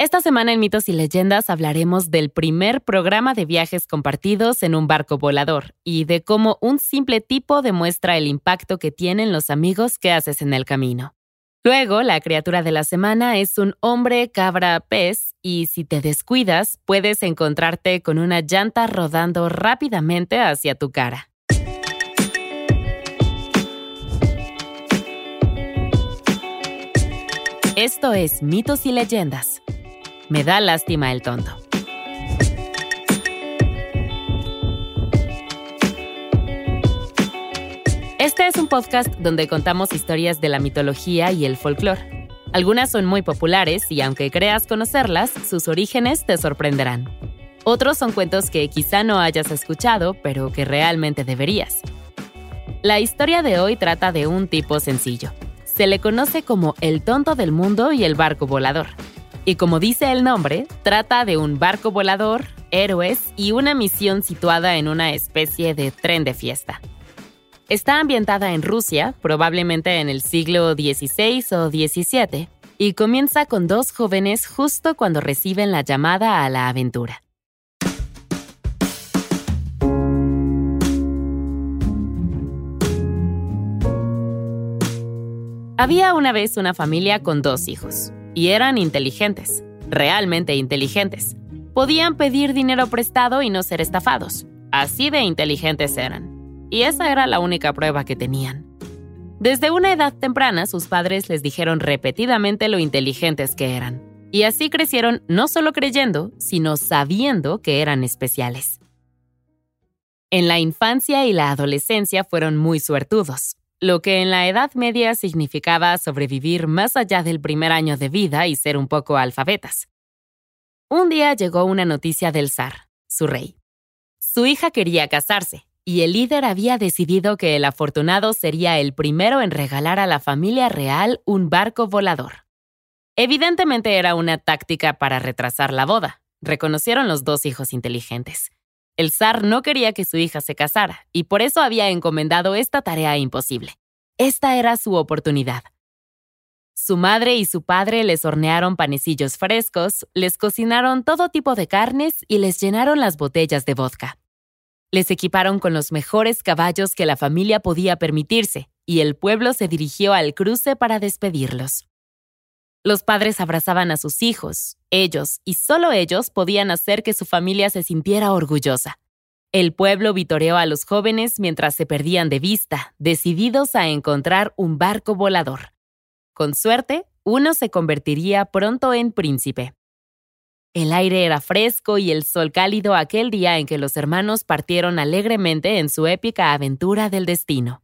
Esta semana en Mitos y Leyendas hablaremos del primer programa de viajes compartidos en un barco volador y de cómo un simple tipo demuestra el impacto que tienen los amigos que haces en el camino. Luego, la criatura de la semana es un hombre cabra pez y si te descuidas puedes encontrarte con una llanta rodando rápidamente hacia tu cara. Esto es Mitos y Leyendas me da lástima el tonto. Este es un podcast donde contamos historias de la mitología y el folclore. Algunas son muy populares y aunque creas conocerlas, sus orígenes te sorprenderán. Otros son cuentos que quizá no hayas escuchado, pero que realmente deberías. La historia de hoy trata de un tipo sencillo. Se le conoce como el tonto del mundo y el barco volador. Y como dice el nombre, trata de un barco volador, héroes y una misión situada en una especie de tren de fiesta. Está ambientada en Rusia, probablemente en el siglo XVI o XVII, y comienza con dos jóvenes justo cuando reciben la llamada a la aventura. Había una vez una familia con dos hijos. Y eran inteligentes, realmente inteligentes. Podían pedir dinero prestado y no ser estafados. Así de inteligentes eran. Y esa era la única prueba que tenían. Desde una edad temprana sus padres les dijeron repetidamente lo inteligentes que eran. Y así crecieron no solo creyendo, sino sabiendo que eran especiales. En la infancia y la adolescencia fueron muy suertudos lo que en la Edad Media significaba sobrevivir más allá del primer año de vida y ser un poco alfabetas. Un día llegó una noticia del zar, su rey. Su hija quería casarse, y el líder había decidido que el afortunado sería el primero en regalar a la familia real un barco volador. Evidentemente era una táctica para retrasar la boda, reconocieron los dos hijos inteligentes. El zar no quería que su hija se casara y por eso había encomendado esta tarea imposible. Esta era su oportunidad. Su madre y su padre les hornearon panecillos frescos, les cocinaron todo tipo de carnes y les llenaron las botellas de vodka. Les equiparon con los mejores caballos que la familia podía permitirse, y el pueblo se dirigió al cruce para despedirlos. Los padres abrazaban a sus hijos, ellos y solo ellos podían hacer que su familia se sintiera orgullosa. El pueblo vitoreó a los jóvenes mientras se perdían de vista, decididos a encontrar un barco volador. Con suerte, uno se convertiría pronto en príncipe. El aire era fresco y el sol cálido aquel día en que los hermanos partieron alegremente en su épica aventura del destino.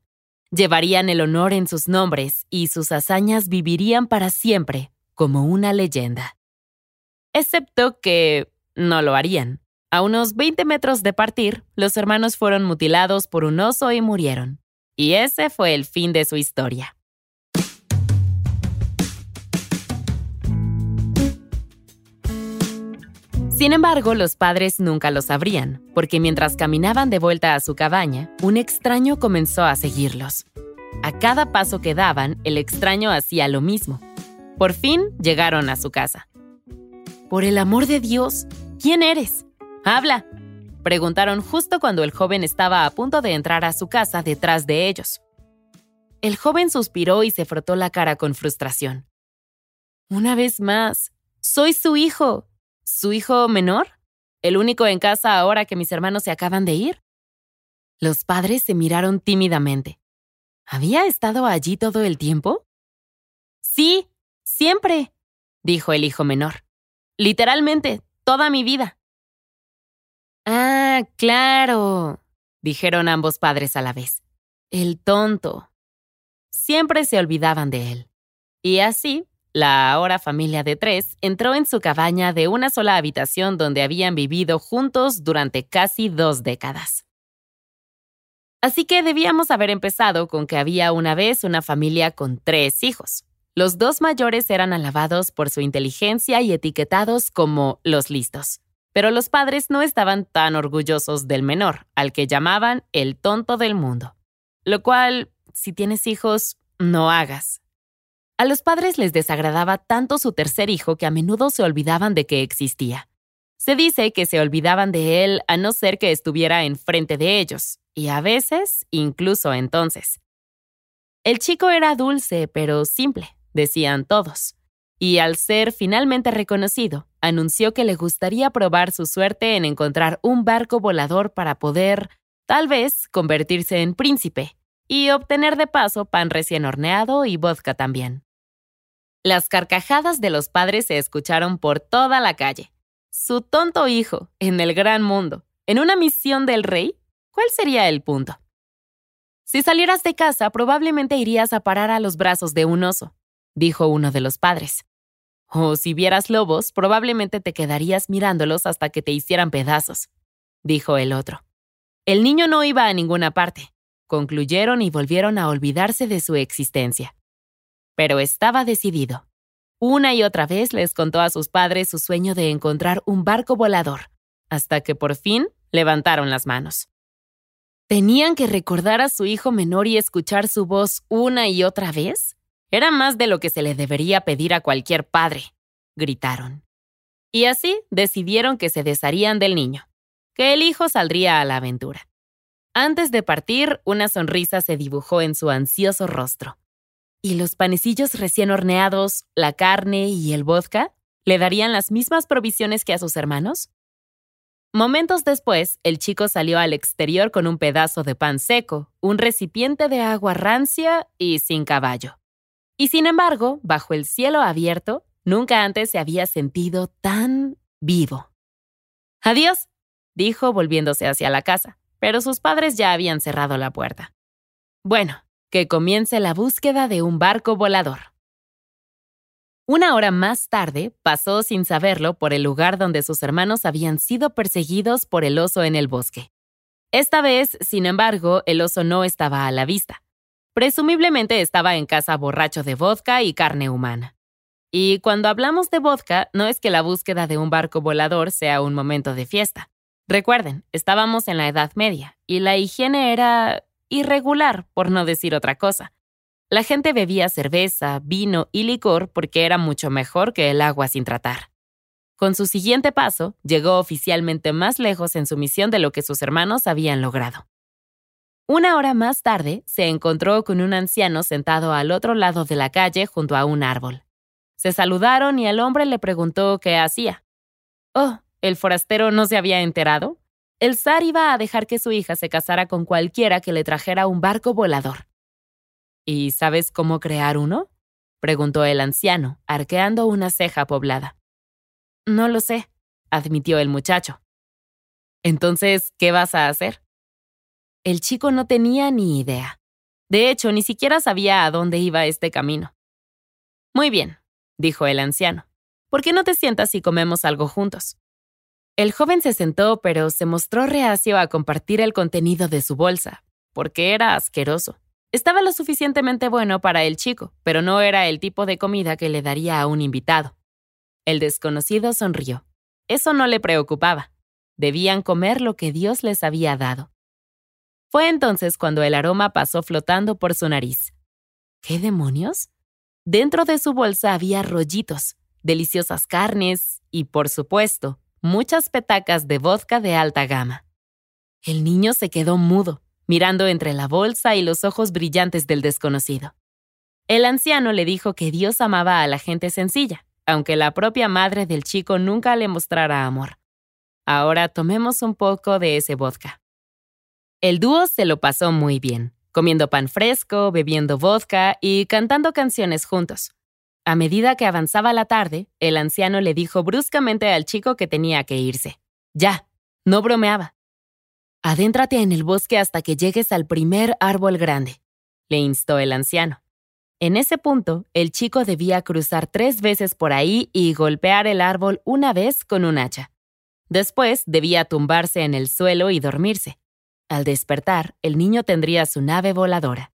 Llevarían el honor en sus nombres y sus hazañas vivirían para siempre como una leyenda. Excepto que no lo harían. A unos 20 metros de partir, los hermanos fueron mutilados por un oso y murieron. Y ese fue el fin de su historia. Sin embargo, los padres nunca lo sabrían, porque mientras caminaban de vuelta a su cabaña, un extraño comenzó a seguirlos. A cada paso que daban, el extraño hacía lo mismo. Por fin llegaron a su casa. Por el amor de Dios, ¿quién eres? Habla. Preguntaron justo cuando el joven estaba a punto de entrar a su casa detrás de ellos. El joven suspiró y se frotó la cara con frustración. Una vez más, soy su hijo. ¿Su hijo menor? ¿El único en casa ahora que mis hermanos se acaban de ir? Los padres se miraron tímidamente. ¿Había estado allí todo el tiempo? Sí, siempre, dijo el hijo menor. Literalmente, toda mi vida. Ah, claro, dijeron ambos padres a la vez. El tonto. Siempre se olvidaban de él. Y así la ahora familia de tres entró en su cabaña de una sola habitación donde habían vivido juntos durante casi dos décadas. Así que debíamos haber empezado con que había una vez una familia con tres hijos. Los dos mayores eran alabados por su inteligencia y etiquetados como los listos. Pero los padres no estaban tan orgullosos del menor, al que llamaban el tonto del mundo. Lo cual, si tienes hijos, no hagas. A los padres les desagradaba tanto su tercer hijo que a menudo se olvidaban de que existía. Se dice que se olvidaban de él a no ser que estuviera enfrente de ellos, y a veces incluso entonces. El chico era dulce, pero simple, decían todos, y al ser finalmente reconocido, anunció que le gustaría probar su suerte en encontrar un barco volador para poder, tal vez, convertirse en príncipe y obtener de paso pan recién horneado y vodka también. Las carcajadas de los padres se escucharon por toda la calle. Su tonto hijo, en el gran mundo, en una misión del rey, ¿cuál sería el punto? Si salieras de casa, probablemente irías a parar a los brazos de un oso, dijo uno de los padres. O si vieras lobos, probablemente te quedarías mirándolos hasta que te hicieran pedazos, dijo el otro. El niño no iba a ninguna parte. Concluyeron y volvieron a olvidarse de su existencia. Pero estaba decidido. Una y otra vez les contó a sus padres su sueño de encontrar un barco volador, hasta que por fin levantaron las manos. ¿Tenían que recordar a su hijo menor y escuchar su voz una y otra vez? Era más de lo que se le debería pedir a cualquier padre, gritaron. Y así decidieron que se desharían del niño, que el hijo saldría a la aventura. Antes de partir, una sonrisa se dibujó en su ansioso rostro. ¿Y los panecillos recién horneados, la carne y el vodka le darían las mismas provisiones que a sus hermanos? Momentos después, el chico salió al exterior con un pedazo de pan seco, un recipiente de agua rancia y sin caballo. Y sin embargo, bajo el cielo abierto, nunca antes se había sentido tan vivo. Adiós, dijo volviéndose hacia la casa, pero sus padres ya habían cerrado la puerta. Bueno, que comience la búsqueda de un barco volador. Una hora más tarde, pasó sin saberlo por el lugar donde sus hermanos habían sido perseguidos por el oso en el bosque. Esta vez, sin embargo, el oso no estaba a la vista. Presumiblemente estaba en casa borracho de vodka y carne humana. Y cuando hablamos de vodka, no es que la búsqueda de un barco volador sea un momento de fiesta. Recuerden, estábamos en la Edad Media, y la higiene era irregular, por no decir otra cosa. La gente bebía cerveza, vino y licor porque era mucho mejor que el agua sin tratar. Con su siguiente paso, llegó oficialmente más lejos en su misión de lo que sus hermanos habían logrado. Una hora más tarde, se encontró con un anciano sentado al otro lado de la calle junto a un árbol. Se saludaron y el hombre le preguntó qué hacía. Oh, ¿el forastero no se había enterado? el zar iba a dejar que su hija se casara con cualquiera que le trajera un barco volador. ¿Y sabes cómo crear uno? preguntó el anciano, arqueando una ceja poblada. No lo sé, admitió el muchacho. Entonces, ¿qué vas a hacer? El chico no tenía ni idea. De hecho, ni siquiera sabía a dónde iba este camino. Muy bien, dijo el anciano. ¿Por qué no te sientas y comemos algo juntos? El joven se sentó, pero se mostró reacio a compartir el contenido de su bolsa, porque era asqueroso. Estaba lo suficientemente bueno para el chico, pero no era el tipo de comida que le daría a un invitado. El desconocido sonrió. Eso no le preocupaba. Debían comer lo que Dios les había dado. Fue entonces cuando el aroma pasó flotando por su nariz. ¿Qué demonios? Dentro de su bolsa había rollitos, deliciosas carnes y, por supuesto, muchas petacas de vodka de alta gama. El niño se quedó mudo, mirando entre la bolsa y los ojos brillantes del desconocido. El anciano le dijo que Dios amaba a la gente sencilla, aunque la propia madre del chico nunca le mostrara amor. Ahora tomemos un poco de ese vodka. El dúo se lo pasó muy bien, comiendo pan fresco, bebiendo vodka y cantando canciones juntos. A medida que avanzaba la tarde, el anciano le dijo bruscamente al chico que tenía que irse. Ya, no bromeaba. Adéntrate en el bosque hasta que llegues al primer árbol grande, le instó el anciano. En ese punto, el chico debía cruzar tres veces por ahí y golpear el árbol una vez con un hacha. Después debía tumbarse en el suelo y dormirse. Al despertar, el niño tendría su nave voladora.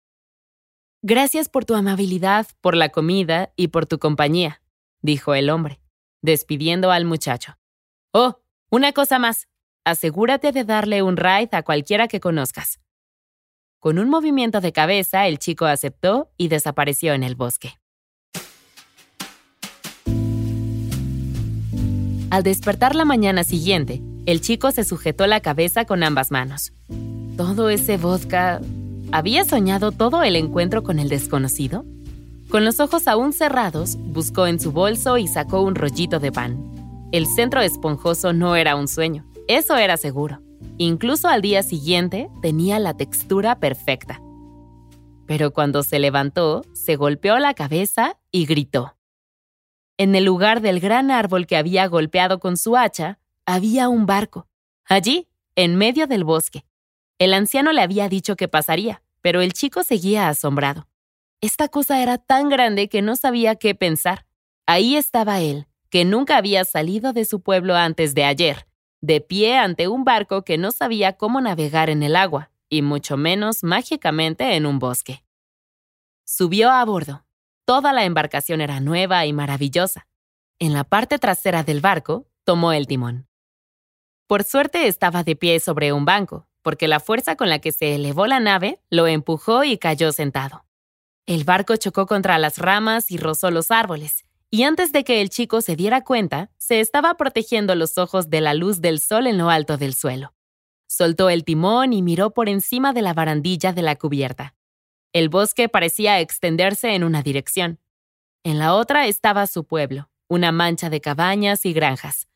Gracias por tu amabilidad, por la comida y por tu compañía, dijo el hombre, despidiendo al muchacho. Oh, una cosa más. Asegúrate de darle un ride a cualquiera que conozcas. Con un movimiento de cabeza, el chico aceptó y desapareció en el bosque. Al despertar la mañana siguiente, el chico se sujetó la cabeza con ambas manos. ¿Todo ese vodka... ¿Había soñado todo el encuentro con el desconocido? Con los ojos aún cerrados, buscó en su bolso y sacó un rollito de pan. El centro esponjoso no era un sueño, eso era seguro. Incluso al día siguiente tenía la textura perfecta. Pero cuando se levantó, se golpeó la cabeza y gritó. En el lugar del gran árbol que había golpeado con su hacha, había un barco. Allí, en medio del bosque. El anciano le había dicho que pasaría, pero el chico seguía asombrado. Esta cosa era tan grande que no sabía qué pensar. Ahí estaba él, que nunca había salido de su pueblo antes de ayer, de pie ante un barco que no sabía cómo navegar en el agua, y mucho menos mágicamente en un bosque. Subió a bordo Toda la embarcación era nueva y maravillosa. En la parte trasera del barco, tomó el timón. Por suerte estaba de pie sobre un banco, porque la fuerza con la que se elevó la nave lo empujó y cayó sentado. El barco chocó contra las ramas y rozó los árboles, y antes de que el chico se diera cuenta, se estaba protegiendo los ojos de la luz del sol en lo alto del suelo. Soltó el timón y miró por encima de la barandilla de la cubierta. El bosque parecía extenderse en una dirección. En la otra estaba su pueblo, una mancha de cabañas y granjas.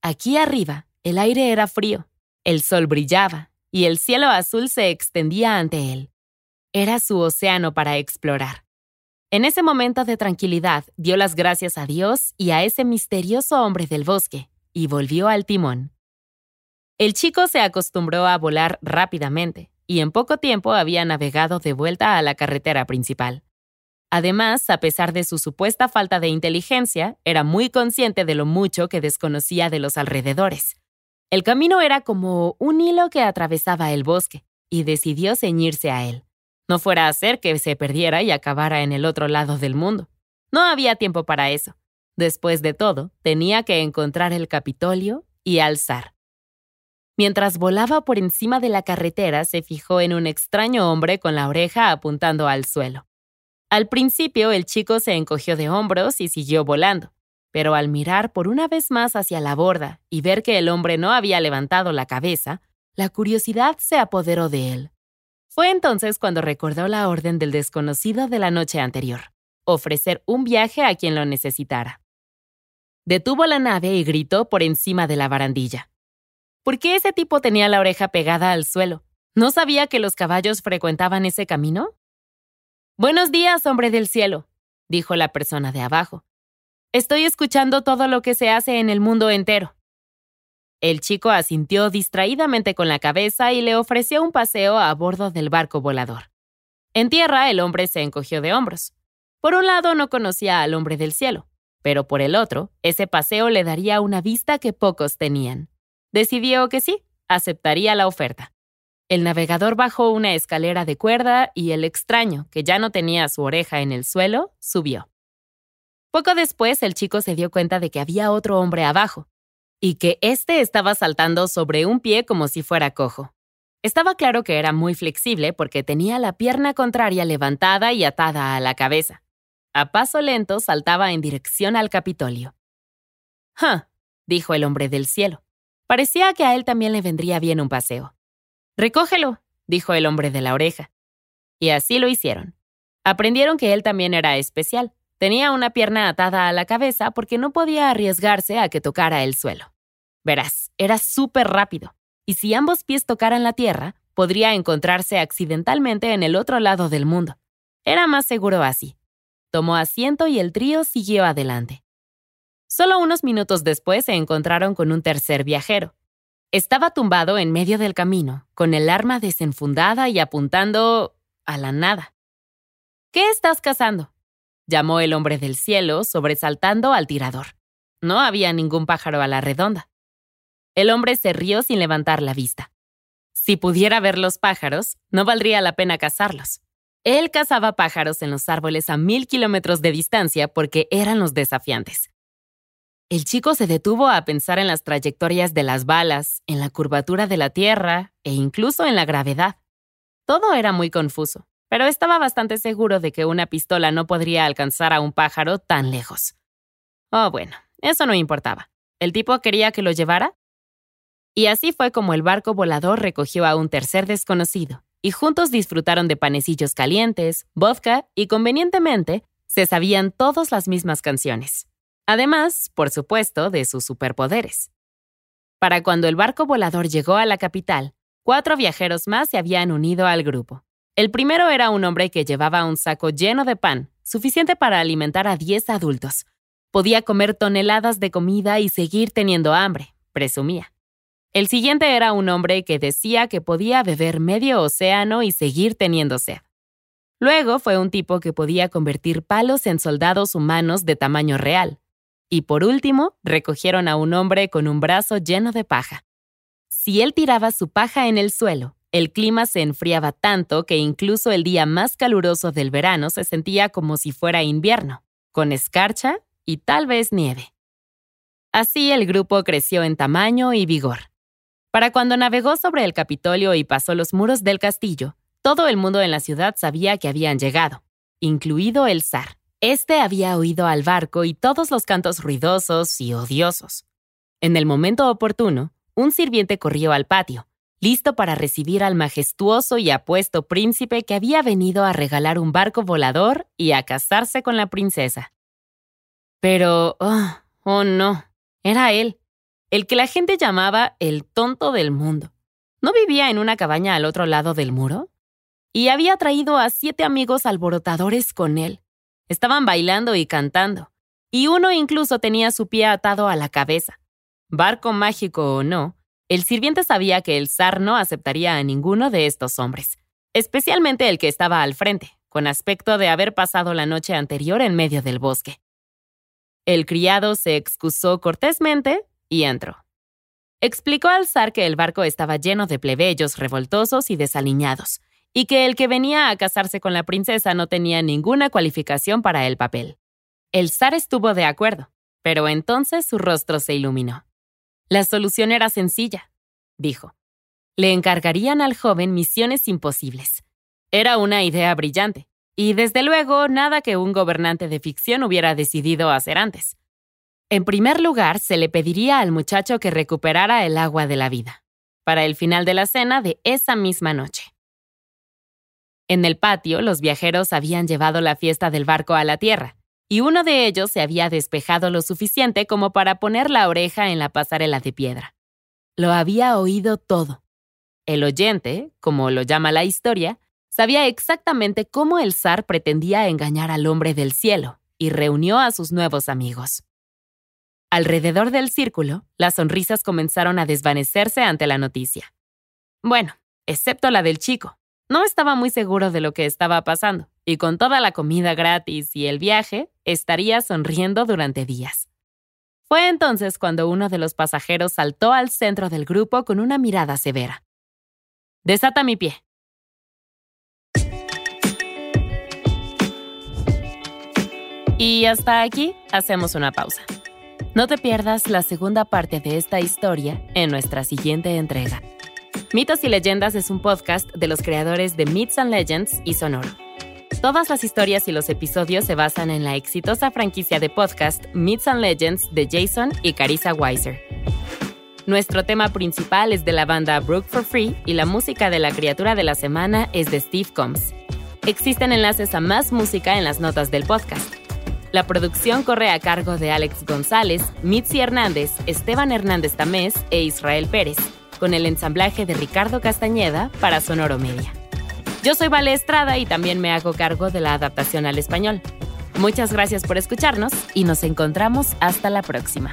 Aquí arriba, el aire era frío, el sol brillaba y el cielo azul se extendía ante él. Era su océano para explorar. En ese momento de tranquilidad dio las gracias a Dios y a ese misterioso hombre del bosque, y volvió al timón. El chico se acostumbró a volar rápidamente, y en poco tiempo había navegado de vuelta a la carretera principal. Además, a pesar de su supuesta falta de inteligencia, era muy consciente de lo mucho que desconocía de los alrededores. El camino era como un hilo que atravesaba el bosque, y decidió ceñirse a él. No fuera a ser que se perdiera y acabara en el otro lado del mundo. No había tiempo para eso. Después de todo, tenía que encontrar el Capitolio y alzar. Mientras volaba por encima de la carretera, se fijó en un extraño hombre con la oreja apuntando al suelo. Al principio el chico se encogió de hombros y siguió volando, pero al mirar por una vez más hacia la borda y ver que el hombre no había levantado la cabeza, la curiosidad se apoderó de él. Fue entonces cuando recordó la orden del desconocido de la noche anterior, ofrecer un viaje a quien lo necesitara. Detuvo la nave y gritó por encima de la barandilla. ¿Por qué ese tipo tenía la oreja pegada al suelo? ¿No sabía que los caballos frecuentaban ese camino? Buenos días, hombre del cielo, dijo la persona de abajo. Estoy escuchando todo lo que se hace en el mundo entero. El chico asintió distraídamente con la cabeza y le ofreció un paseo a bordo del barco volador. En tierra el hombre se encogió de hombros. Por un lado no conocía al hombre del cielo, pero por el otro, ese paseo le daría una vista que pocos tenían decidió que sí, aceptaría la oferta. El navegador bajó una escalera de cuerda y el extraño, que ya no tenía su oreja en el suelo, subió. Poco después el chico se dio cuenta de que había otro hombre abajo, y que éste estaba saltando sobre un pie como si fuera cojo. Estaba claro que era muy flexible porque tenía la pierna contraria levantada y atada a la cabeza. A paso lento saltaba en dirección al Capitolio. ¡Ja! dijo el hombre del cielo. Parecía que a él también le vendría bien un paseo. Recógelo, dijo el hombre de la oreja. Y así lo hicieron. Aprendieron que él también era especial. Tenía una pierna atada a la cabeza porque no podía arriesgarse a que tocara el suelo. Verás, era súper rápido, y si ambos pies tocaran la tierra, podría encontrarse accidentalmente en el otro lado del mundo. Era más seguro así. Tomó asiento y el trío siguió adelante. Solo unos minutos después se encontraron con un tercer viajero. Estaba tumbado en medio del camino, con el arma desenfundada y apuntando a la nada. ¿Qué estás cazando? Llamó el hombre del cielo, sobresaltando al tirador. No había ningún pájaro a la redonda. El hombre se rió sin levantar la vista. Si pudiera ver los pájaros, no valdría la pena cazarlos. Él cazaba pájaros en los árboles a mil kilómetros de distancia porque eran los desafiantes. El chico se detuvo a pensar en las trayectorias de las balas, en la curvatura de la Tierra e incluso en la gravedad. Todo era muy confuso, pero estaba bastante seguro de que una pistola no podría alcanzar a un pájaro tan lejos. Oh, bueno, eso no importaba. ¿El tipo quería que lo llevara? Y así fue como el barco volador recogió a un tercer desconocido, y juntos disfrutaron de panecillos calientes, vodka y convenientemente se sabían todas las mismas canciones. Además, por supuesto, de sus superpoderes. Para cuando el barco volador llegó a la capital, cuatro viajeros más se habían unido al grupo. El primero era un hombre que llevaba un saco lleno de pan, suficiente para alimentar a 10 adultos. Podía comer toneladas de comida y seguir teniendo hambre, presumía. El siguiente era un hombre que decía que podía beber medio océano y seguir teniendo sed. Luego fue un tipo que podía convertir palos en soldados humanos de tamaño real. Y por último, recogieron a un hombre con un brazo lleno de paja. Si él tiraba su paja en el suelo, el clima se enfriaba tanto que incluso el día más caluroso del verano se sentía como si fuera invierno, con escarcha y tal vez nieve. Así el grupo creció en tamaño y vigor. Para cuando navegó sobre el Capitolio y pasó los muros del castillo, todo el mundo en la ciudad sabía que habían llegado, incluido el zar. Este había oído al barco y todos los cantos ruidosos y odiosos. En el momento oportuno, un sirviente corrió al patio, listo para recibir al majestuoso y apuesto príncipe que había venido a regalar un barco volador y a casarse con la princesa. Pero, oh, oh no, era él, el que la gente llamaba el tonto del mundo. ¿No vivía en una cabaña al otro lado del muro? y había traído a siete amigos alborotadores con él. Estaban bailando y cantando, y uno incluso tenía su pie atado a la cabeza. Barco mágico o no, el sirviente sabía que el zar no aceptaría a ninguno de estos hombres, especialmente el que estaba al frente, con aspecto de haber pasado la noche anterior en medio del bosque. El criado se excusó cortésmente y entró. Explicó al zar que el barco estaba lleno de plebeyos revoltosos y desaliñados, y que el que venía a casarse con la princesa no tenía ninguna cualificación para el papel. El zar estuvo de acuerdo, pero entonces su rostro se iluminó. La solución era sencilla, dijo. Le encargarían al joven misiones imposibles. Era una idea brillante, y desde luego nada que un gobernante de ficción hubiera decidido hacer antes. En primer lugar, se le pediría al muchacho que recuperara el agua de la vida, para el final de la cena de esa misma noche. En el patio, los viajeros habían llevado la fiesta del barco a la tierra, y uno de ellos se había despejado lo suficiente como para poner la oreja en la pasarela de piedra. Lo había oído todo. El oyente, como lo llama la historia, sabía exactamente cómo el zar pretendía engañar al hombre del cielo y reunió a sus nuevos amigos. Alrededor del círculo, las sonrisas comenzaron a desvanecerse ante la noticia. Bueno, excepto la del chico, no estaba muy seguro de lo que estaba pasando, y con toda la comida gratis y el viaje, estaría sonriendo durante días. Fue entonces cuando uno de los pasajeros saltó al centro del grupo con una mirada severa. Desata mi pie. Y hasta aquí hacemos una pausa. No te pierdas la segunda parte de esta historia en nuestra siguiente entrega. Mitos y Leyendas es un podcast de los creadores de Myths and Legends y Sonoro. Todas las historias y los episodios se basan en la exitosa franquicia de podcast Myths and Legends de Jason y Carissa Weiser. Nuestro tema principal es de la banda Brook for Free y la música de la criatura de la semana es de Steve Combs. Existen enlaces a más música en las notas del podcast. La producción corre a cargo de Alex González, Mitzi Hernández, Esteban Hernández Tamés e Israel Pérez con el ensamblaje de Ricardo Castañeda para Sonoro Media. Yo soy Vale Estrada y también me hago cargo de la adaptación al español. Muchas gracias por escucharnos y nos encontramos hasta la próxima.